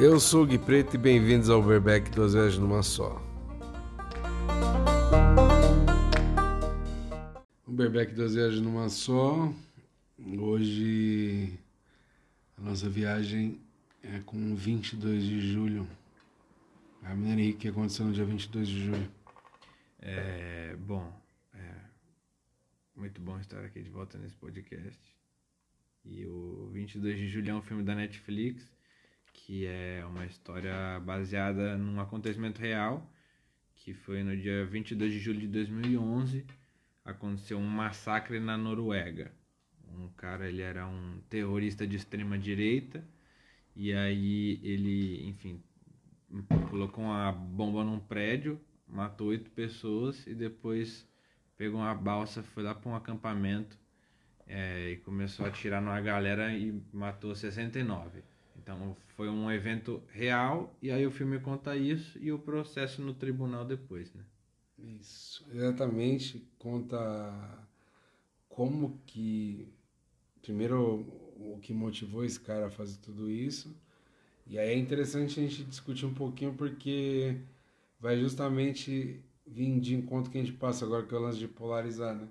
Eu sou o Gui Preto e bem-vindos ao Verbeck Duas Vezes Numa Só. O Verbeck Duas Vezes Numa Só. Hoje a nossa viagem é com 22 de julho. A Mineira Henrique que aconteceu no dia 22 de julho. É, bom, é muito bom estar aqui de volta nesse podcast. E o 22 de julho é um filme da Netflix que é uma história baseada num acontecimento real, que foi no dia 22 de julho de 2011, aconteceu um massacre na Noruega. Um cara, ele era um terrorista de extrema direita, e aí ele, enfim, colocou uma bomba num prédio, matou oito pessoas e depois pegou uma balsa, foi lá para um acampamento é, e começou a atirar numa galera e matou 69. Então foi um evento real e aí o filme conta isso e o processo no tribunal depois, né? Isso, exatamente. Conta como que primeiro o que motivou esse cara a fazer tudo isso. E aí é interessante a gente discutir um pouquinho porque vai justamente vir de encontro que a gente passa agora que é o lance de polarizar, né?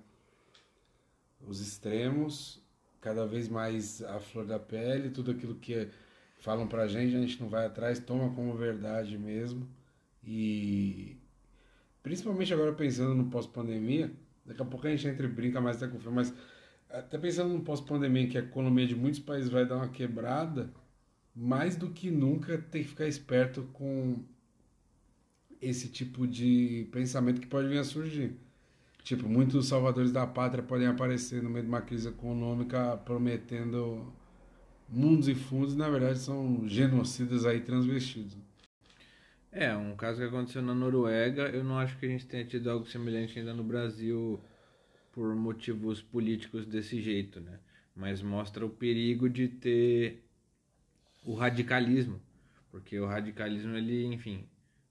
Os extremos, cada vez mais a flor da pele, tudo aquilo que é falam pra gente, a gente não vai atrás, toma como verdade mesmo. E principalmente agora pensando no pós-pandemia, daqui a pouco a gente entra e brinca mais até com o filme, mas até pensando no pós-pandemia, que a economia de muitos países vai dar uma quebrada, mais do que nunca tem que ficar esperto com esse tipo de pensamento que pode vir a surgir. Tipo, muitos salvadores da pátria podem aparecer no meio de uma crise econômica prometendo mundos e fundos, na verdade, são genocidas aí transvestidos. É, um caso que aconteceu na Noruega, eu não acho que a gente tenha tido algo semelhante ainda no Brasil por motivos políticos desse jeito, né? Mas mostra o perigo de ter o radicalismo, porque o radicalismo, ele, enfim,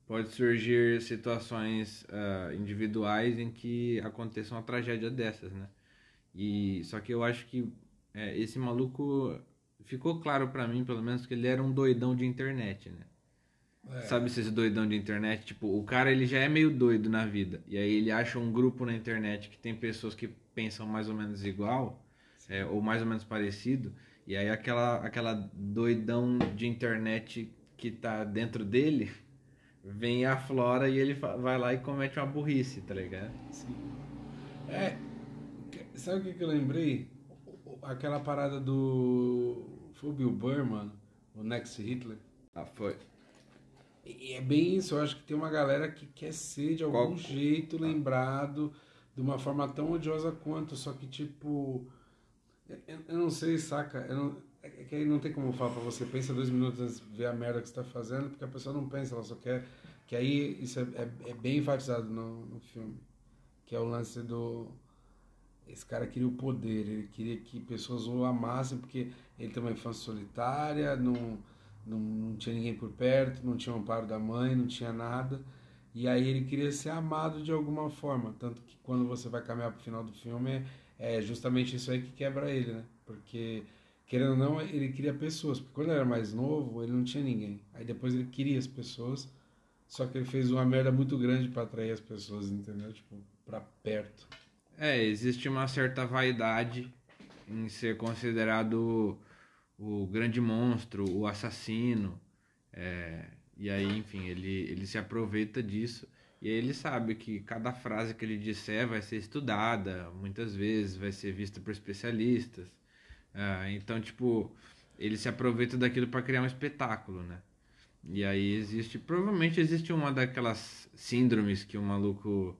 pode surgir situações uh, individuais em que aconteça uma tragédia dessas, né? E só que eu acho que é, esse maluco ficou claro para mim, pelo menos, que ele era um doidão de internet, né? É. Sabe esses doidão de internet? Tipo, o cara ele já é meio doido na vida. E aí ele acha um grupo na internet que tem pessoas que pensam mais ou menos igual, é, ou mais ou menos parecido. E aí aquela, aquela doidão de internet que tá dentro dele vem a flora e ele vai lá e comete uma burrice, tá ligado? Sim. É. Sabe o que eu lembrei? Aquela parada do foi o Bill Burr, mano? O Next Hitler? Ah, foi. E é bem isso, eu acho que tem uma galera que quer ser de algum Qual? jeito lembrado de uma forma tão odiosa quanto, só que tipo. Eu, eu não sei, saca? Eu não, é que aí não tem como falar pra você, pensa dois minutos antes de ver a merda que você tá fazendo, porque a pessoa não pensa, ela só quer. Que aí isso é, é, é bem enfatizado no, no filme. Que é o lance do esse cara queria o poder, ele queria que pessoas o amassem, porque ele tem uma infância solitária, não, não, não tinha ninguém por perto, não tinha o amparo da mãe, não tinha nada. E aí ele queria ser amado de alguma forma. Tanto que quando você vai caminhar pro final do filme, é justamente isso aí que quebra ele, né? Porque, querendo ou não, ele queria pessoas. Porque quando ele era mais novo, ele não tinha ninguém. Aí depois ele queria as pessoas, só que ele fez uma merda muito grande para atrair as pessoas, entendeu? Tipo, pra perto. É, existe uma certa vaidade em ser considerado o grande monstro, o assassino. É, e aí, enfim, ele, ele se aproveita disso. E aí ele sabe que cada frase que ele disser vai ser estudada, muitas vezes vai ser vista por especialistas. É, então, tipo, ele se aproveita daquilo para criar um espetáculo, né? E aí existe, provavelmente existe uma daquelas síndromes que o maluco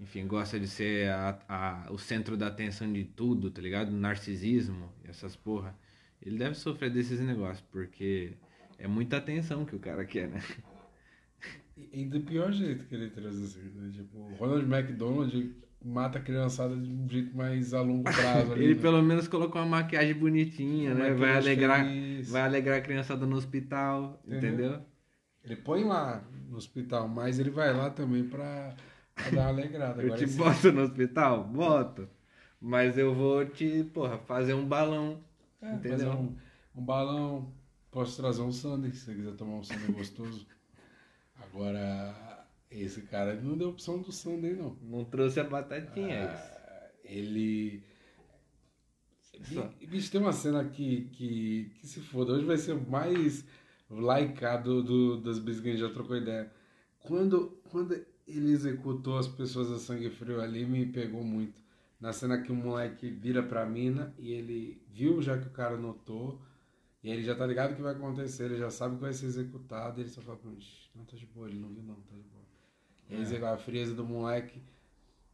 enfim, gosta de ser a, a, o centro da atenção de tudo, tá ligado? Narcisismo, essas porra. Ele deve sofrer desses negócios, porque é muita atenção que o cara quer, né? E, e do pior jeito que ele traz assim, né? Tipo, o Ronald McDonald mata a criançada de um jeito mais a longo prazo. Ali, ele né? pelo menos colocou uma maquiagem bonitinha, uma né? Vai alegrar, vai alegrar a criançada no hospital, entendeu? entendeu? Ele põe lá no hospital, mas ele vai lá também pra Pra dar uma alegrada. eu te boto no hospital? Boto. Mas eu vou te, porra, fazer um balão. É, entendeu? Um, um, balão, posso trazer um sundae, se você quiser tomar um sundae gostoso. Agora, esse cara não deu opção do sundae, não. Não trouxe a batatinha. Ah, ele... Só. Bicho, tem uma cena que, que, que se foda. Hoje vai ser mais likeado do, das gente já trocou ideia. Quando, quando ele executou as pessoas a sangue frio ali, me pegou muito. Na cena que o moleque vira pra mina e ele viu já que o cara notou. E aí ele já tá ligado o que vai acontecer, ele já sabe que vai ser executado. E ele só fala pra mim, "Shh, não, tá de boa, ele não viu não, tá de boa. E aí É. a frieza do moleque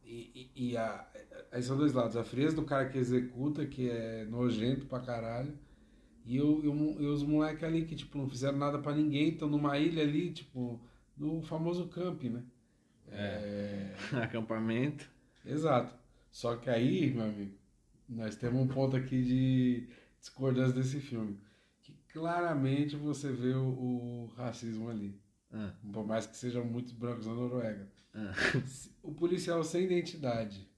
e, e, e a, aí são dois lados. A frieza do cara que executa, que é nojento pra caralho. E, o, e, o- e os moleques ali que, tipo, não fizeram nada pra ninguém, estão numa ilha ali, tipo, no famoso camp, né? É, Acampamento. exato. Só que aí, meu amigo, nós temos um ponto aqui de discordância desse filme. Que claramente você vê o, o racismo ali. Ah, Por mais que sejam muitos brancos na Noruega. ah. O policial sem identidade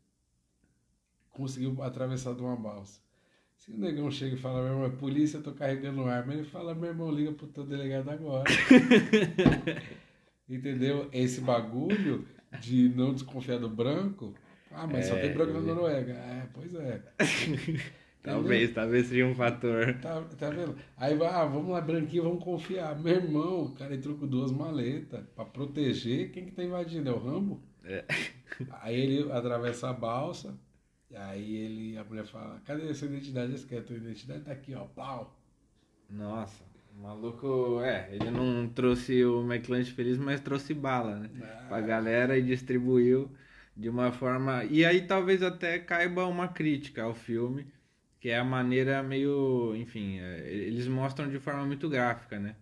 conseguiu atravessar de uma balsa. Se o negão chega e fala, meu irmão, é polícia, eu tô carregando arma, ele fala, meu irmão, liga pro teu delegado agora. Entendeu? Esse bagulho de não desconfiar do branco. Ah, mas só É, tem branco na eu- Noruega. É, pois é. Talvez, talvez seja um fator. Tá, tá vendo? Aí vai, ah, vamos lá, branquinho, vamos confiar. Meu irmão, o cara entrou com duas maletas pra proteger. Quem que tá invadindo? É o Rambo? É. Aí ele atravessa a balsa. E aí ele, a mulher fala, cadê a sua identidade? Esse que é a tua identidade? Tá aqui, ó, pau. Nossa, o maluco, é, ele não trouxe o McLanche feliz, mas trouxe bala, né? Pra galera e distribuiu de uma forma. E aí talvez até caiba uma crítica ao filme, que é a maneira meio. Enfim, é, eles mostram de forma muito gráfica, né?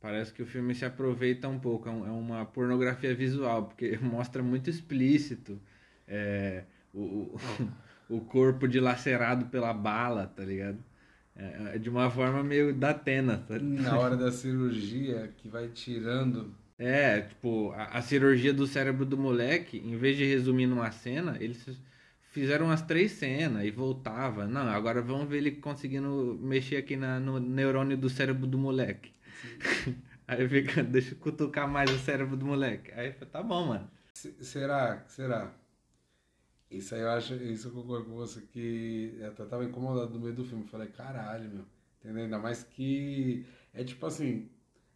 Parece que o filme se aproveita um pouco, é é uma pornografia visual, porque mostra muito explícito é, o, o, o corpo dilacerado pela bala, tá ligado? É, é de uma forma meio da Atena, tá? Na hora da cirurgia, que vai tirando. É, tipo, a, a cirurgia do cérebro do moleque, em vez de resumir numa cena, eles fizeram umas três cenas e voltava. Não, agora vamos ver ele conseguindo mexer aqui na, no neurônio do cérebro do moleque. Aí fica, deixa eu cutucar mais o cérebro do moleque. Aí tá bom, mano. Se- Será? Será? Isso aí eu acho, isso eu concordo com você que eu tava incomodado no meio do filme. Falei, caralho, meu. Entendeu? Ainda mais que é tipo assim,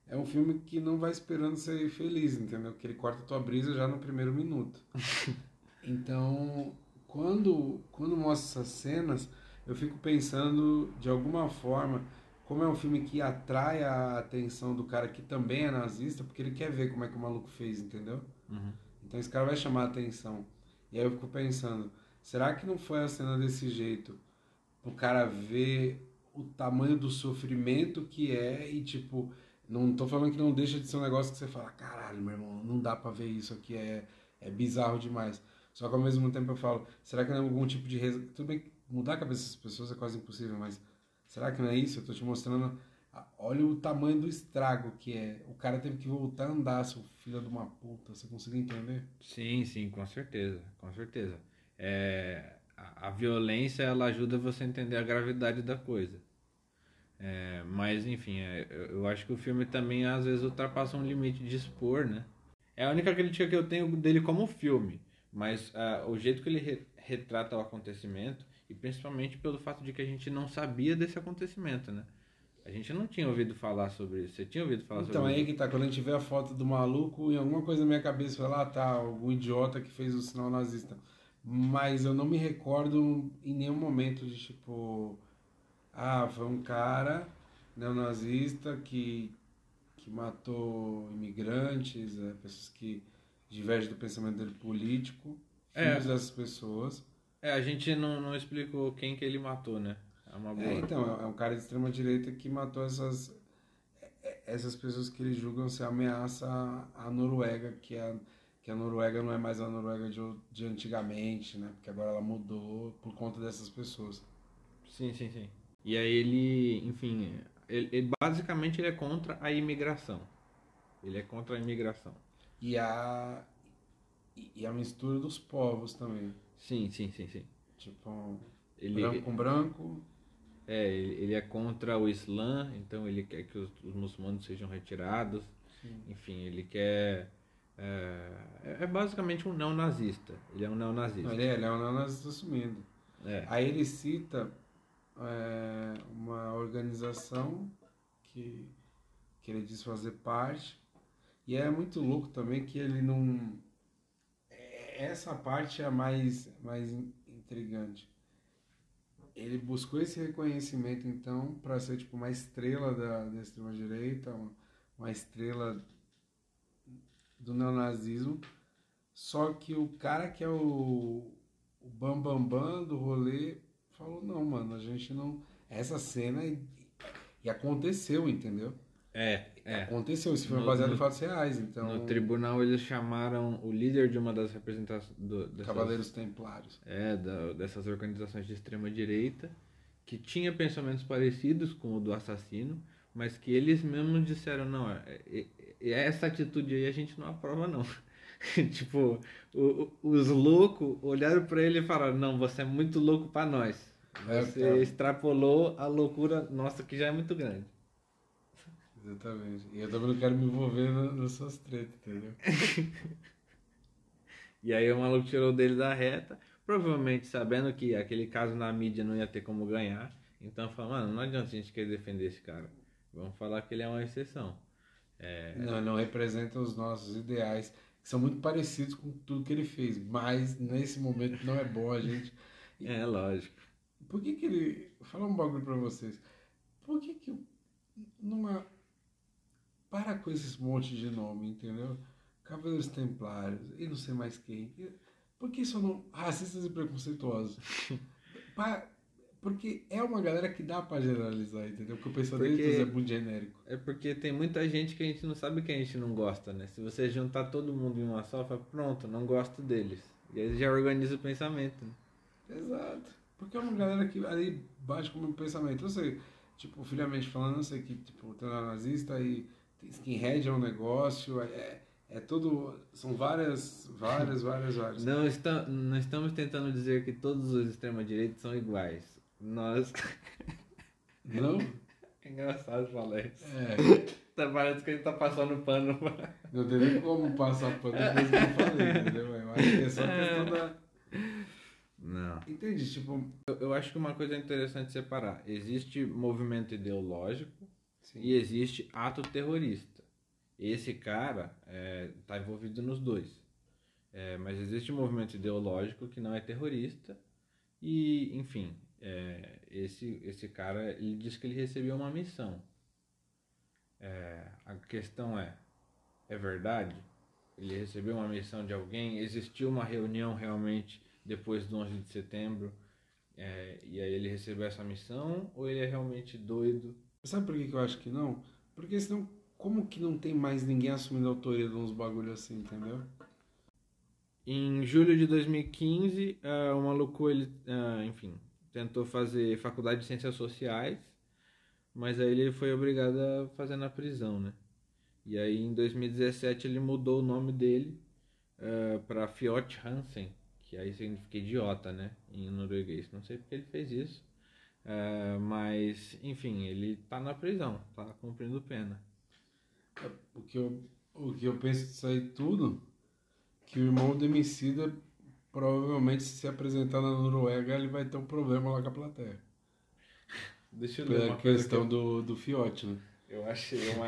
é um filme que não vai esperando ser feliz, entendeu? Que ele corta a tua brisa já no primeiro minuto. Então, quando, quando mostra essas cenas, eu fico pensando de alguma forma, como é um filme que atrai a atenção do cara que também é nazista, porque ele quer ver como é que o maluco fez, entendeu? Então esse cara vai chamar a atenção. E aí eu fico pensando, será que não foi a cena desse jeito? O cara ver o tamanho do sofrimento que é e tipo, não tô falando que não deixa de ser um negócio que você fala, caralho, meu irmão, não dá pra ver isso aqui, é, é bizarro demais. Só que ao mesmo tempo eu falo, será que não é algum tipo de... res- Tudo bem mudar a cabeça das pessoas é quase impossível, mas será que não é isso? Eu tô te mostrando, olha o tamanho do estrago que é. O cara teve que voltar a andar, seu filho de uma puta, você conseguiu entender? Sim, sim, com certeza, com certeza. É, a, a violência ela ajuda você a entender a gravidade da coisa. É, mas enfim, é, eu, acho que o filme também às vezes ultrapassa um limite de expor, né? É a única crítica que eu tenho dele como filme, mas ah, o jeito que ele re- retrata o acontecimento e principalmente pelo fato de que a gente não sabia desse acontecimento, né? A gente não tinha ouvido falar sobre isso. Você tinha ouvido falar Então, sobre aí isso? que tá, quando a gente vê a foto do maluco, em alguma coisa na minha cabeça foi lá, tá, algum idiota que fez o sinal nazista. Mas eu não me recordo em nenhum momento de tipo, ah, foi um cara neonazista que, que matou imigrantes, é, pessoas que divergem do pensamento dele político, É. filhos dessas pessoas. É, a gente não, não explicou quem que ele matou, né? É uma boa. É, então, é um cara de extrema direita que matou essas é- essas pessoas que eles julgam ser ameaça à à Noruega, que a, que a Noruega não é mais a Noruega de, de antigamente, né? Porque agora ela mudou por conta dessas pessoas. Sim, sim, sim. E aí ele, enfim, ele, ele- basicamente ele é contra a imigração. Ele é contra a imigração. E a e- a mistura dos povos também. Sim, sim, sim, sim. Tipo, Ele, branco com branco, É, ele, ele é contra o Islã, então ele quer que os, os muçulmanos sejam retirados. Sim. Enfim, ele quer. É, é basicamente um neonazista. Ele é um neonazista. Ele é, ele é um neonazista assumido. É. Aí ele cita é, uma organização que, que ele diz fazer parte. E é muito louco também que ele não. é- Essa parte é a mais, mais in- intrigante. Ele buscou esse reconhecimento, então, para ser tipo uma estrela da, da extrema-direita, uma, uma estrela do neonazismo. Só que o cara que é o, o bambambam bam, bam do rolê falou: não, mano, a gente não. Essa cena. E, e aconteceu, entendeu? É, é. Aconteceu, isso foi No- baseado no- em fatos reais, então. No tribunal eles chamaram o líder de uma das representações do, dessas, Cavaleiros Templários. é, da- dessas organizações de extrema direita que tinha pensamentos parecidos com o do assassino, mas que eles mesmos disseram não, é, é- é- essa atitude aí a gente não aprova não. tipo, o- os loucos olharam pra ele e falaram não, você é muito louco pra nós. É, Você tá. extrapolou a loucura nossa que já é muito grande. Exatamente. E eu também não quero me envolver na- nas suas tretas, entendeu? E aí o maluco tirou dele da reta, provavelmente sabendo que aquele caso na mídia não ia ter como ganhar. Então falou, mano, não adianta a gente querer defender esse cara. Vamos falar que ele é uma exceção. É, Não, não representa os nossos ideais, são muito parecidos com tudo que ele fez, mas nesse momento não é bom a gente. é lógico. Por que que ele. Vou falar um bagulho pra vocês. Por que que numa. Para com esses monte de nome, entendeu? Cavaleiros Templários e não sei mais quem. Por que isso não. Racistas e preconceituosos? Pa- Porque é uma galera que dá pra generalizar, entendeu? Porque o pensamento Porque- é muito genérico. É porque tem muita gente que a gente não sabe que a gente não gosta, né? Se você juntar todo mundo em uma só, fala, pronto, não gosto deles. E aí já organiza o pensamento. né? Exato. Porque é uma galera que ali bate com o meu pensamento. Eu sei, tipo, friamente falando, eu sei que, tipo, nazista e skinhead é um negócio, é, é tudo. São várias, várias, várias, várias. Não, está, não estamos tentando dizer que todos os extrema-direitos são iguais. Nós. Não? É engraçado falar isso. É. Tá, parece que a gente tá passando pano pra. Não tem nem como passar pano depois que eu falei, entendeu? Eu acho que é só questão da. Não. Entende? Tipo. Eu, eu acho que uma coisa interessante separar: existe movimento ideológico Sim. e existe ato terrorista. Esse cara está envolvido nos dois. É, mas existe um movimento ideológico que não é terrorista e, enfim, é, esse, esse cara ele diz que ele recebeu uma missão. É, a questão é, é verdade? Ele recebeu uma missão de alguém? Existiu uma reunião realmente depois do 11 de setembro? É, e aí ele recebeu essa missão ou ele é realmente doido Sabe por que que eu acho que não? Porque senão, como que não tem mais ninguém assumindo a autoria de uns bagulho assim, entendeu? Em julho de 2015, ah, o maluco, ele, ah, enfim, tentou fazer faculdade de ciências sociais, mas aí ele foi obrigado a fazer na prisão, né? E aí em 2017 ele mudou o nome dele para Fjord Hansen, que aí significa idiota, né? Em norueguês. Não sei porque ele fez isso, ah, mas enfim, ele tá na prisão, tá cumprindo pena. O que eu, o que eu penso disso aí tudo, que o irmão do Emicida, provavelmente, se se apresentar na Noruega, ele vai ter um problema lá com a plateia. Deixa eu ler Pela uma coisa que questão eu, do, do fiote, né? eu achei uma?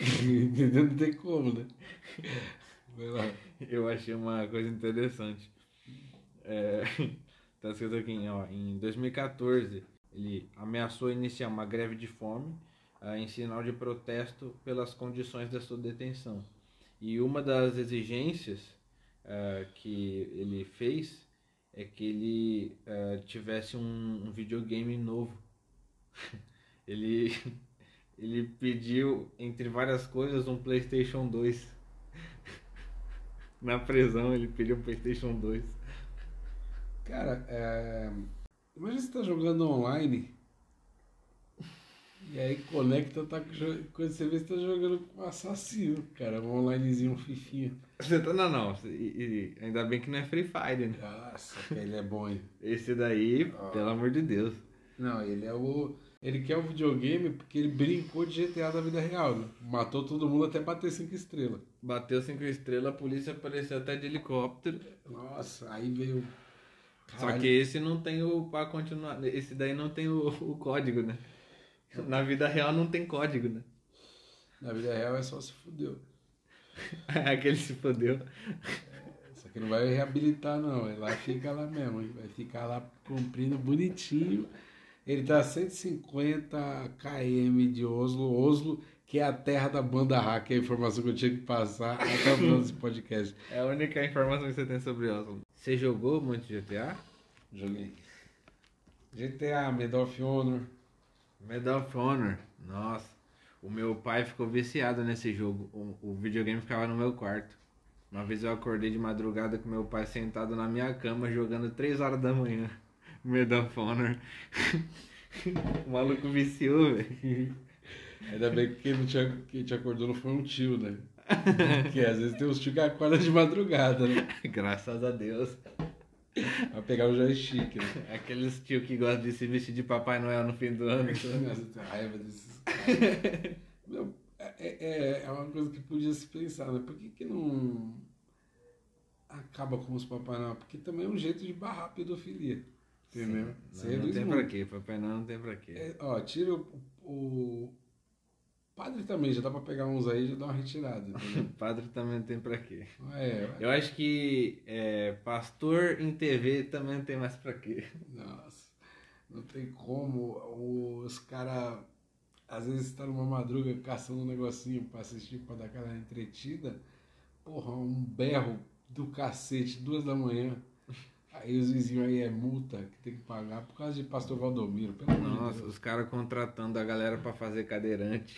Não tem como, né? Vai lá. Eu achei uma coisa interessante. É, tá escrito aqui, ó, em 2014, ele ameaçou iniciar uma greve de fome ah, em sinal de protesto pelas condições da sua detenção. E uma das exigências ah, que ele fez é que ele ah, tivesse um, um videogame novo. ele, ele pediu, entre várias coisas, um PlayStation 2. Na prisão ele pediu um PlayStation 2. Cara, é... imagina você tá jogando online e aí conecta, tá quando você vê você tá jogando com um assassino, cara, um onlinezinho, um fifinha. Você tá, não, não. E, e ainda bem que não é Free Fire, né? Nossa, que ele é bom, hein? Esse daí, Ah. pelo amor de Deus. Não, ele é o. Ele quer o videogame porque ele brincou de GTA da vida real. Né? Matou todo mundo até bater 5 estrelas. Bateu cinco estrelas, a polícia apareceu até de helicóptero. Nossa, aí veio. Só Caralho. que esse não tem o pra continuar. Esse daí não tem o, o código, né? Na vida real não tem código, né? Na vida real é só se fudeu. Aquele se fodeu. Só que não vai reabilitar, não. Ele lá fica lá mesmo. Ele vai ficar lá cumprindo bonitinho. Ele tá a 150 km de Oslo. Oslo, que é a terra da banda hack. É a informação que eu tinha que passar até o final desse podcast. É a única informação que você tem sobre Oslo. Você jogou muito GTA? Joguei. GTA, Medal of Honor. Medal of Honor. Nossa. O meu pai ficou viciado nesse jogo. O, o videogame ficava no meu quarto. Uma vez eu acordei de madrugada com meu pai sentado na minha cama jogando 3 horas da manhã. Medal of Honor. o maluco viciou, velho. Ainda bem que quem, não te, quem te acordou não foi um tio, né? Porque às vezes tem uns tios que acordam de madrugada, né? Graças a Deus. Pra pegar o joystick, né? Aqueles tio que gostam de se vestir de Papai Noel no fim do ano. Nossa, eu tenho raiva desses caras. Meu, é, é, é uma coisa que podia se pensar, né? Por que, que não acaba com os Papai Noel? Porque também é um jeito de barrar a pedofilia. Entendeu? Não, Seria não do tem Smoke. pra quê. Papai Noel não tem pra quê. É, ó, tira o, o. Padre também, já dá pra pegar uns aí e já dá uma retirada. Padre também tem pra quê. É, Eu acho que é, pastor em TV também não tem mais pra quê. Nossa, não tem como. Os caras, às vezes, tá numa madruga caçando um negocinho pra assistir, pra dar aquela entretida. Porra, um berro do cacete, duas da manhã. Aí os vizinhos aí é multa que tem que pagar por causa de pastor Valdomiro. Pelo de Nossa, os caras contratando a galera pra fazer cadeirante.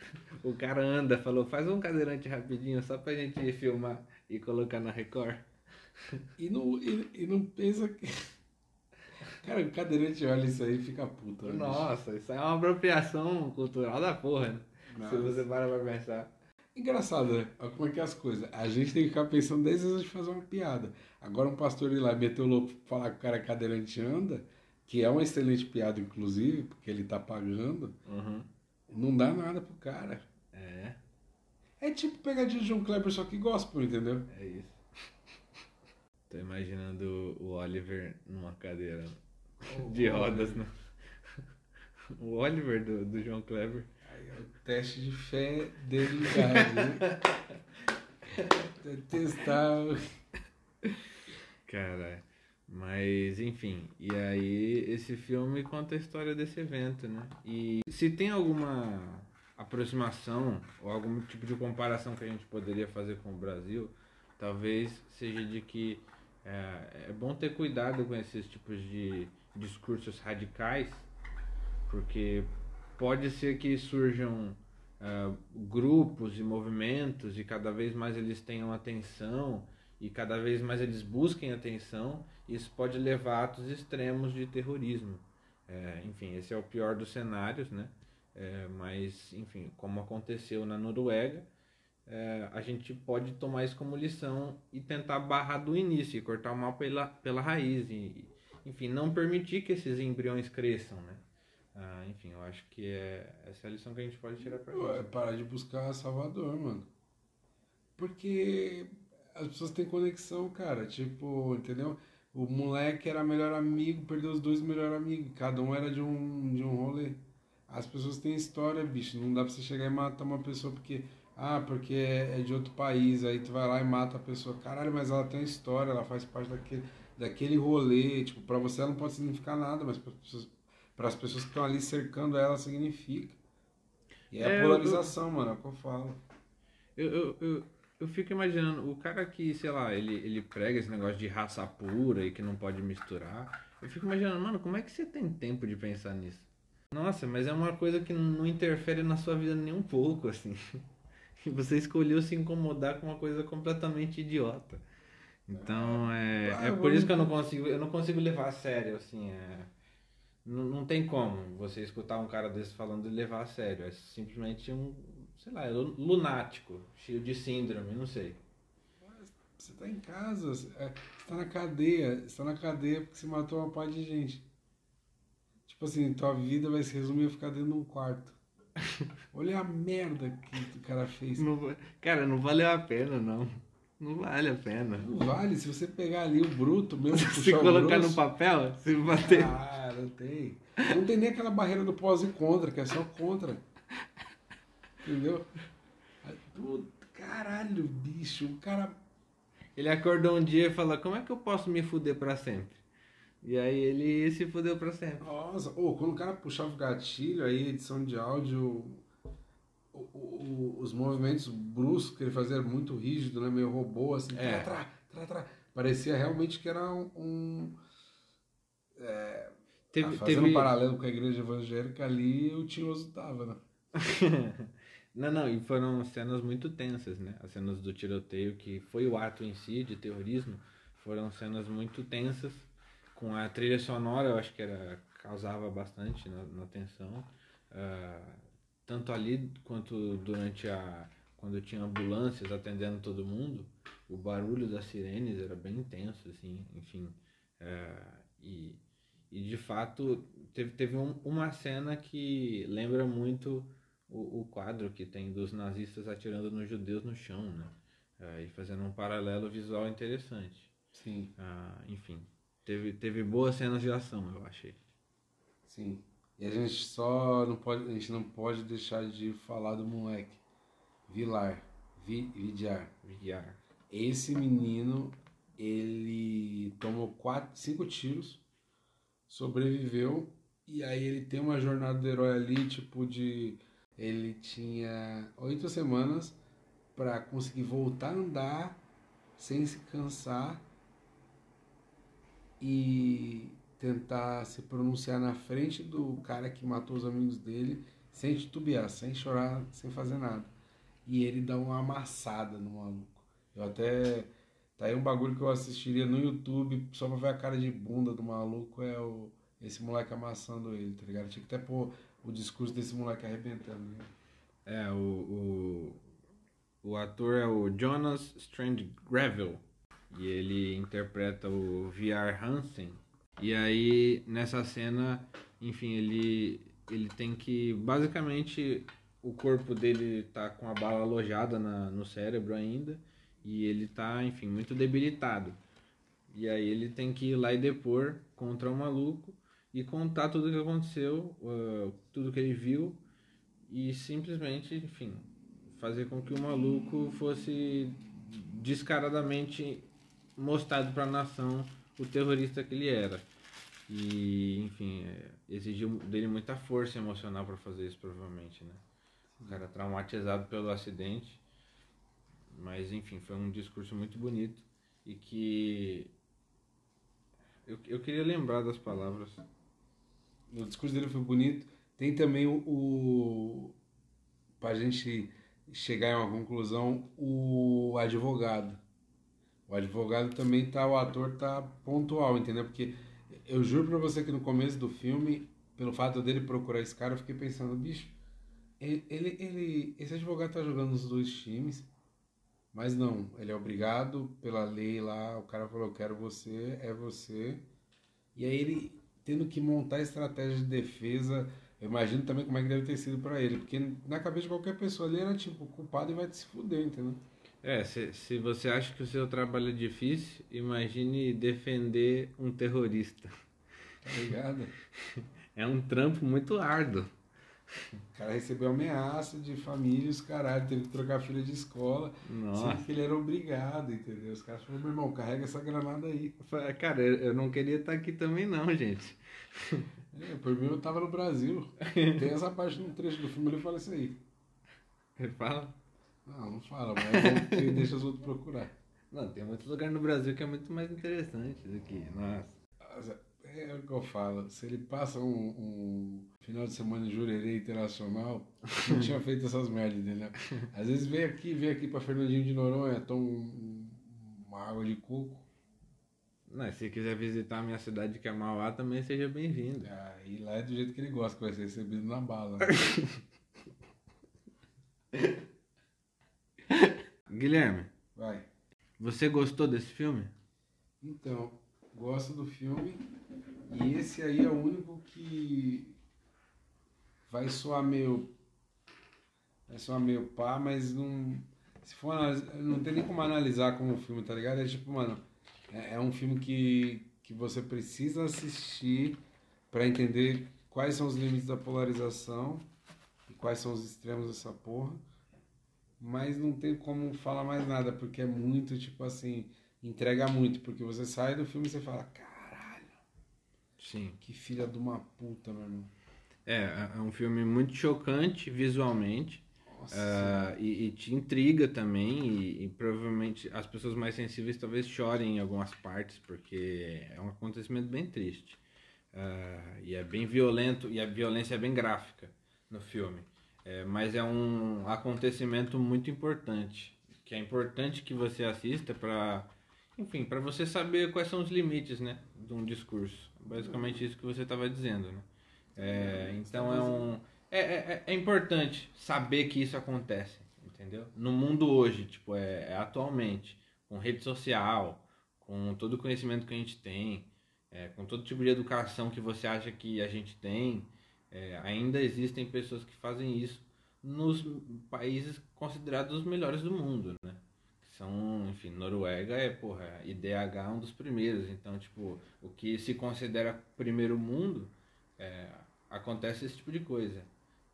O cara anda, falou, faz um cadeirante rapidinho só pra gente filmar e colocar na Record. E não, e, e não pensa que. Cara, o cadeirante olha isso aí e fica puto. né? Nossa, isso é uma apropriação cultural da porra, né? Se você para pra pensar. Engraçado, né? Olha como é que é as coisas. A gente tem que ficar pensando 10 vezes de fazer uma piada. Agora um pastor ir lá meter o louco falar que o cara é cadeirante anda, que é uma excelente piada, inclusive, porque ele tá pagando, Uhum. Não dá nada pro cara. É, É tipo pegadinha de João Kleber, só que gospel, entendeu? é isso. Tô imaginando o Oliver numa cadeira de rodas, né? O Oliver do, do João Kleber. Aí é o teste de fé dele em casa, Testar. Cara, mas enfim, e aí esse filme conta a história desse evento, né? E se tem alguma aproximação ou algum tipo de comparação que a gente poderia fazer com o Brasil, talvez seja de que é, é bom ter cuidado com esses tipos de discursos radicais, porque pode ser que surjam ah, grupos e movimentos e cada vez mais eles tenham atenção e cada vez mais eles busquem atenção, isso pode levar a atos extremos de terrorismo. É, enfim, esse é o pior dos cenários, né? É, mas, enfim, como aconteceu na Noruega, é, a gente pode tomar isso como lição e tentar barrar do início e cortar o mal pela, pela raiz. E, enfim, não permitir que esses embriões cresçam, né? Ah, enfim, eu acho que é, essa é a lição que a gente pode tirar pra Pô, É gente. parar de buscar Salvador, mano. Porque as pessoas têm conexão, cara. Tipo, entendeu? O moleque era melhor amigo, perdeu os dois melhores amigos. Cada um era de um, de um rolê. As pessoas têm história, bicho. Não dá pra você chegar e matar uma pessoa porque. Ah, porque é é de outro país. Aí tu vai lá e mata a pessoa. Caralho, mas ela tem história, ela faz parte daquele, daquele rolê. Tipo, pra você ela não pode significar nada, mas para pessoas, pras pessoas que estão ali cercando ela significa. E é, É, a eu- polarização, mano, é o que eu falo. Eu, eu, eu, eu fico imaginando, o cara que, sei lá, ele, ele prega esse negócio de raça pura e que não pode misturar. Eu fico imaginando, mano, como é que você tem tempo de pensar nisso? Nossa, mas é uma coisa que não interfere na sua vida nem um pouco, assim. E você escolheu se incomodar com uma coisa completamente idiota. Então, é, Ah, é por isso que eu não consigo, eu não consigo levar a sério, assim, é... Não, não tem como você escutar um cara desse falando e levar a sério. É simplesmente um, sei lá, lu- lunático, cheio de síndrome, não sei. Você tá em casa, você é, você tá na cadeia, você tá na cadeia porque você matou uma parte de gente. Tipo assim, tua vida vai se resumir a ficar dentro de um quarto. Olha a merda que o cara fez. Não, cara, não valeu a pena, não. Não vale a pena. Não vale, se você pegar ali o bruto mesmo, Se colocar no grosso, papel, se bater. Ah, não tem. Não tem nem aquela barreira do pós e contra, que é só contra. Entendeu? Puta, caralho, bicho. O cara. Ele acordou um dia e falou: Como é que eu posso me fuder pra sempre? E aí ele se fudeu pra sempre. Nossa, ô, quando o cara puxava o gatilho, aí edição de áudio. o- o- os movimentos bruscos que ele fazia muito rígido, né? Meio robô, assim. É. Trá, trá, trá. Parecia realmente que era um. um Teve, ah, fazendo teve... um paralelo com a igreja evangélica ali, o Tinhoso tava, né? não, não, e foram cenas muito tensas, né? As cenas do tiroteio, que foi o ato em si de terrorismo, foram cenas muito tensas, com a trilha sonora, eu acho que era causava bastante na, na tensão, ah, tanto ali quanto durante a quando tinha ambulâncias atendendo todo mundo, o barulho das sirenes era bem intenso, assim, enfim, ah, e e de fato teve, teve um- uma cena que lembra muito o, o quadro que tem dos nazistas atirando nos judeus no chão, né? Ah, e fazendo um paralelo visual interessante. Sim, Ah, enfim, teve, teve boas cenas de ação, eu achei. sim. E a gente só não pode, a gente não pode deixar de falar do moleque. Vilar, Vi, Vidiar. VR. Esse menino, ele tomou quatro, cinco tiros, sobreviveu, e aí ele tem uma jornada do herói ali, tipo de... Ele tinha oito semanas para conseguir voltar a andar sem se cansar e tentar se pronunciar na frente do cara que matou os amigos dele, sem titubear, sem chorar, sem fazer nada. E ele dá uma amassada no maluco. Eu até. Tá aí um bagulho que eu assistiria no YouTube só pra ver a cara de bunda do maluco, é o, esse moleque amassando ele, tá ligado? Tinha que até pôr o discurso desse moleque arrebentando. Né? É, o, o, o ator é o Jonas Strand Gravel e ele interpreta o VR Hansen. E aí, nessa cena, enfim, ele, ele tem que. Basicamente, o corpo dele tá com a bala alojada na, no cérebro ainda e ele tá, enfim, muito debilitado. E aí, ele tem que ir lá e depor contra o maluco e contar tudo o que aconteceu, uh, tudo que ele viu e simplesmente, enfim, fazer com que o maluco fosse descaradamente mostrado para a nação o terrorista que ele era. E, enfim, é, exigiu dele muita força emocional para fazer isso, provavelmente, né? O cara traumatizado pelo acidente. Mas, enfim, foi um discurso muito bonito e que. Eu, eu queria lembrar das palavras. O discurso dele foi bonito. Tem também o. o pra gente chegar em uma conclusão, o advogado. O advogado também tá, o ator tá pontual, entendeu? Porque eu juro pra você que no começo do filme, pelo fato dele procurar esse cara, eu fiquei pensando, bicho, ele, ele, ele- esse advogado tá jogando nos dois times, mas não, ele é obrigado pela lei lá, o cara falou, eu quero você, é você. E aí ele tendo que montar estratégia de defesa, eu imagino também como é que deve ter sido pra ele, porque na cabeça de qualquer pessoa ali era tipo, culpado e vai se fuder, entendeu? É, se, se você acha que o seu trabalho é difícil, imagine defender um terrorista. Tá ligado? É um trampo muito árduo. O cara recebeu ameaça de família, os caralho, teve que trocar a filha de escola, Nossa. sendo que ele era obrigado, entendeu? Os caras falaram, meu irmão, carrega essa granada aí. Cara, eu eu não queria estar aqui também não, gente. É, por mim eu tava no Brasil. Tem essa parte no trecho do filme, ele fala isso aí. Ele fala. Não, não fala, mas é deixa os outros procurar. Não, tem muito lugar no Brasil que é muito mais interessante do que nossa. É o que eu falo, se ele passa um, um final de semana em Jurerê Internacional, não tinha feito essas merdas, entendeu? Às vezes vem aqui, vem aqui pra Fernandinho de Noronha, toma um- uma água de coco, Não, se quiser visitar a minha cidade que é Mauá, também seja bem-vindo. aí lá é do jeito que ele gosta, que vai ser recebido na bala. Guilherme, Vai. você gostou desse filme? Então, gosto do filme, E esse aí é o único que vai soar meio. Vai soar meio pá, mas não. Se for analisar, não tem nem como analisar como filme, tá ligado? É tipo, mano, é, é um filme que, que você precisa assistir para entender quais são os limites da polarização e quais são os extremos dessa porra. Mas não tem como falar mais nada, porque é muito, tipo assim, entrega muito, porque você sai do filme e você fala, caralho. Sim. Que filha de uma puta, meu irmão. É, é um filme muito chocante visualmente. Uh, e, e, te intriga também e, e, provavelmente as pessoas mais sensíveis talvez chorem em algumas partes porque é um acontecimento bem triste. Uh, e é bem violento e a violência é bem gráfica no filme. É, mas é um acontecimento muito importante que é importante que você assista para enfim para você saber quais são os limites né de um discurso. Basicamente isso que você estava dizendo né? É, então é um é, é, é, importante saber que isso acontece, entendeu? No mundo hoje, tipo, é, é atualmente, com rede social, com todo o conhecimento que a gente tem, é, com todo tipo de educação que você acha que a gente tem, é, ainda existem pessoas que fazem isso nos países considerados os melhores do mundo, né? São, enfim, Noruega é, porra, IDH é um dos primeiros, então, tipo, o que se considera primeiro mundo, é, acontece esse tipo de coisa.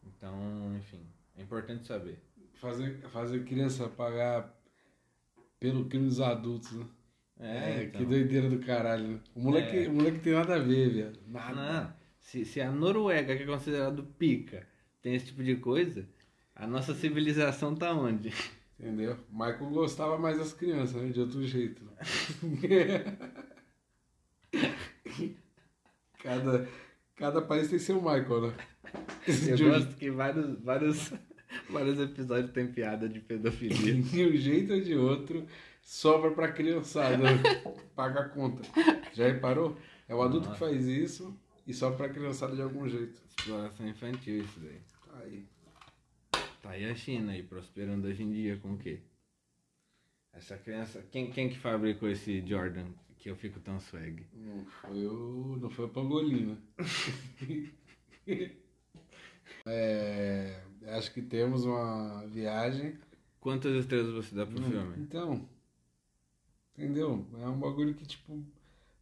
Então, enfim, é importante saber. Fazer, fazer criança pagar pelo crime dos adultos, né? É, é então. que doideira do caralho. Né? O moleque, é. o moleque tem nada a ver, velho. Nada. Não, se, se a Noruega, que é considerado pica, tem esse tipo de coisa, a nossa civilização tá onde? Entendeu? Michael gostava mais das crianças, né? De outro jeito. Né? cada, cada país tem seu Michael, né? Eu gosto que vários, vários, vários episódios tem piada de pedofilia. De um jeito ou de outro, sobra pra criançada. paga a conta. Já reparou? É o adulto Nossa. que faz isso e sobra pra criançada de algum jeito. Exploração infantil isso daí. Tá aí. Tá aí a China aí, prosperando hoje em dia com o quê? Essa criança. Quem, quem que fabricou esse Jordan que eu fico tão swag? Não foi o. Não foi o Pangolino. É, acho que temos uma viagem. Quantas estrelas você dá pro filme? Então, entendeu? É um bagulho que, tipo,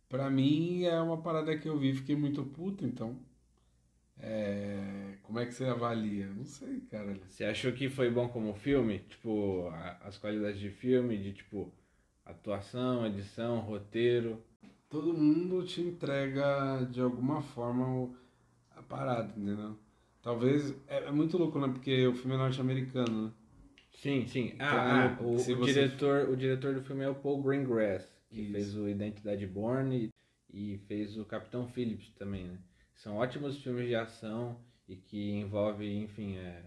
pra mim é uma parada que eu vi fiquei muito puto, então. É, como é que você avalia? Não sei, cara. Você achou que foi bom como filme? Tipo, as qualidades de filme, de tipo, atuação, edição, roteiro? Todo mundo te entrega de alguma forma a parada, entendeu? Talvez. É, é, muito louco, né? Porque o filme é norte-americano, né? Sim, sim. Ah, então, ah o, o diretor, o diretor do filme é o Paul Greengrass, que Isso. fez o Identidade Born e, e fez o Capitão Phillips também, né? São ótimos filmes de ação e que envolve, enfim, é,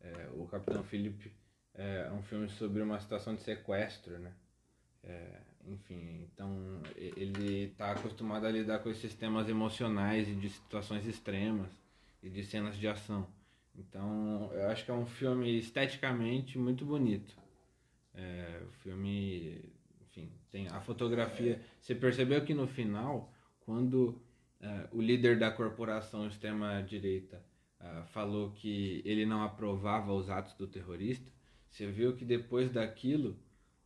é, o Capitão Phillips é um filme sobre uma situação de sequestro, né? É, enfim, então ele está acostumado a lidar com esses temas emocionais e de situações extremas e de cenas de ação. Então, eu acho que é um filme esteticamente muito bonito. É, o filme, enfim, tem a fotografia. Você percebeu que no final, quando é, o líder da corporação extrema-direita é, falou que ele não aprovava os atos do terrorista, você viu que depois daquilo,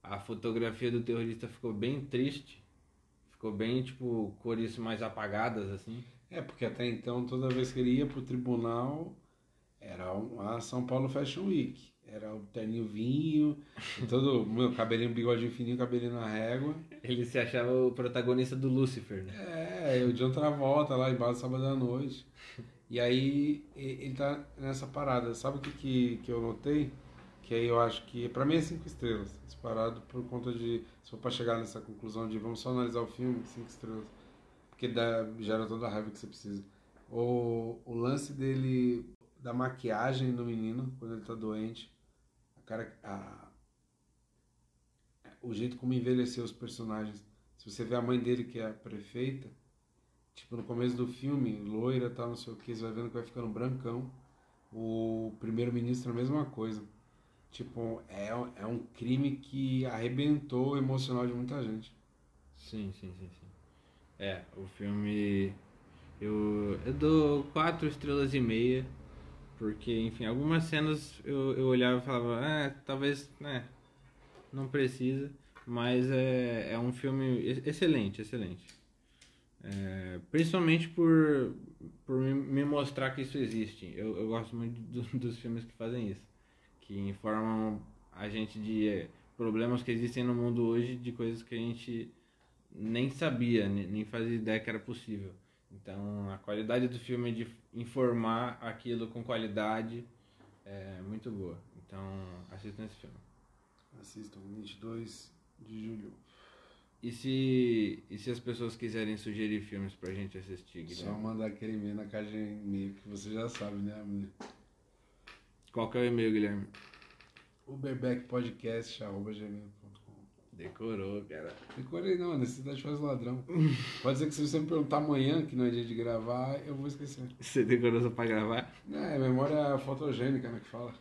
a fotografia do terrorista ficou bem triste, ficou bem, tipo, cores mais apagadas, assim. É, porque até então, toda vez que ele ia pro tribunal, era a São Paulo Fashion Week. Era o terninho vinho, todo meu cabelinho, bigodinho fininho, cabelinho na régua. Ele se achava o protagonista do Lucifer, né? É, o John Travolta lá embaixo sábado à noite. E aí ele tá nessa parada. Sabe o que, que, que eu notei? Que aí eu acho que, pra mim é cinco estrelas. Disparado por conta de. Se for pra chegar nessa conclusão de vamos só analisar o filme, cinco estrelas porque dá, gera toda a raiva que você precisa. O, o lance dele, da maquiagem no menino, quando ele tá doente, a cara, a, o jeito como envelheceu os personagens. Se você vê a mãe dele, que é a prefeita, tipo, no começo do filme, loira, tal, não sei o que, você vai vendo que vai ficando brancão. O primeiro-ministro, a mesma coisa. Tipo, é, é um crime que arrebentou o emocional de muita gente. Sim, sim, sim, sim. É, o filme Eu, eu dou quatro estrelas e meia, porque, enfim, algumas cenas eu, eu olhava e falava, ah, talvez, né, não precisa, mas é, é um filme excelente, excelente. É, principalmente por, por me mostrar que isso existe. Eu, eu gosto muito do, dos filmes que fazem isso, que informam a gente de problemas que existem no mundo hoje, de coisas que a gente nem sabia, nem fazia ideia que era possível. Então, a qualidade do filme de informar aquilo com qualidade é muito boa. Então, assistam esse filme. Assistam, 22 de julho. E se, e se as pessoas quiserem sugerir filmes pra gente assistir, Guilherme? Só mandar aquele e-mail na caixa de e-mail que você já sabe, né, amigo? Qual que é o e-mail, Guilherme? uberbackpodcast.gmail.com Decorou, cara. Decorei não, a necessidade faz ladrão. Pode ser que se você me perguntar amanhã, que não é dia de gravar, eu vou esquecer. Você decorou só pra gravar? É, memória fotogênica, né, que fala.